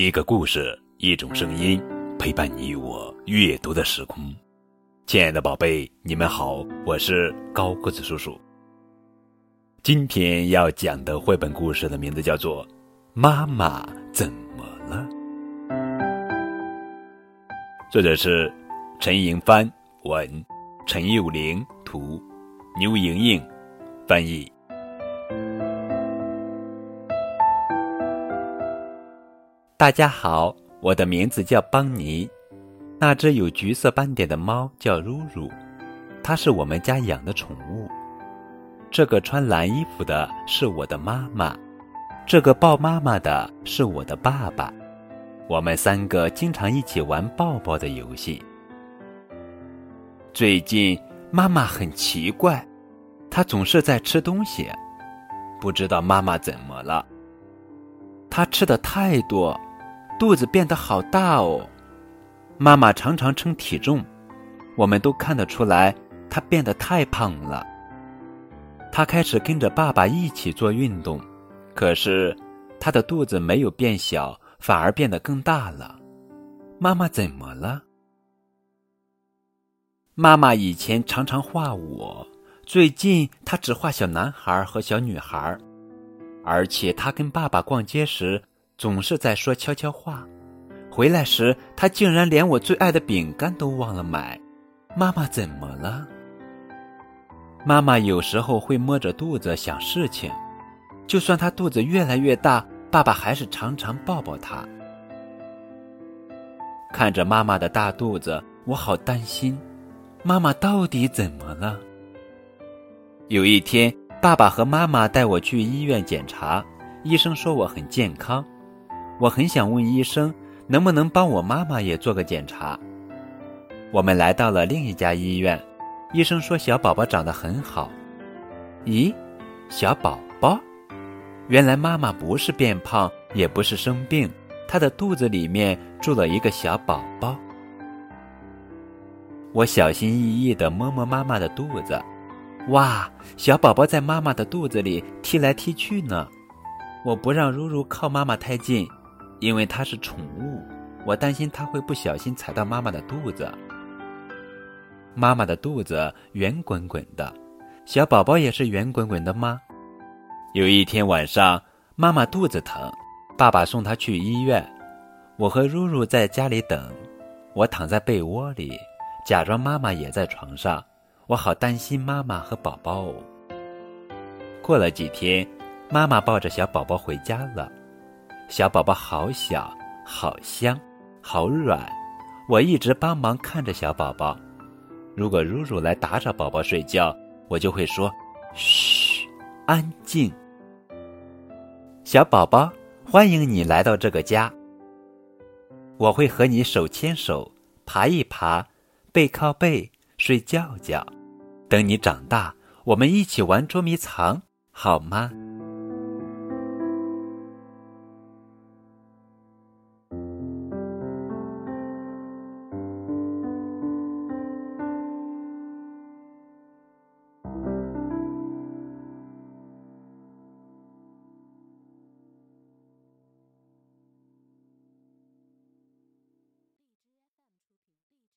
一个故事，一种声音，陪伴你我阅读的时空。亲爱的宝贝，你们好，我是高个子叔叔。今天要讲的绘本故事的名字叫做《妈妈怎么了》，作者是陈莹帆，文陈幼玲，图牛莹莹翻译。大家好，我的名字叫邦尼。那只有橘色斑点的猫叫露露，它是我们家养的宠物。这个穿蓝衣服的是我的妈妈，这个抱妈妈的是我的爸爸。我们三个经常一起玩抱抱的游戏。最近妈妈很奇怪，她总是在吃东西，不知道妈妈怎么了。她吃的太多。肚子变得好大哦，妈妈常常称体重，我们都看得出来她变得太胖了。她开始跟着爸爸一起做运动，可是她的肚子没有变小，反而变得更大了。妈妈怎么了？妈妈以前常常画我，最近她只画小男孩和小女孩，而且她跟爸爸逛街时。总是在说悄悄话，回来时他竟然连我最爱的饼干都忘了买。妈妈怎么了？妈妈有时候会摸着肚子想事情，就算她肚子越来越大，爸爸还是常常抱抱她。看着妈妈的大肚子，我好担心，妈妈到底怎么了？有一天，爸爸和妈妈带我去医院检查，医生说我很健康。我很想问医生，能不能帮我妈妈也做个检查。我们来到了另一家医院，医生说小宝宝长得很好。咦，小宝宝？原来妈妈不是变胖，也不是生病，她的肚子里面住了一个小宝宝。我小心翼翼地摸摸妈妈的肚子，哇，小宝宝在妈妈的肚子里踢来踢去呢。我不让如如靠妈妈太近。因为它是宠物，我担心它会不小心踩到妈妈的肚子。妈妈的肚子圆滚滚的，小宝宝也是圆滚滚的吗？有一天晚上，妈妈肚子疼，爸爸送她去医院。我和露露在家里等，我躺在被窝里，假装妈妈也在床上。我好担心妈妈和宝宝哦。过了几天，妈妈抱着小宝宝回家了。小宝宝好小，好香，好软。我一直帮忙看着小宝宝。如果如如来打扰宝宝睡觉，我就会说：“嘘，安静。”小宝宝，欢迎你来到这个家。我会和你手牵手，爬一爬，背靠背睡觉觉。等你长大，我们一起玩捉迷藏，好吗？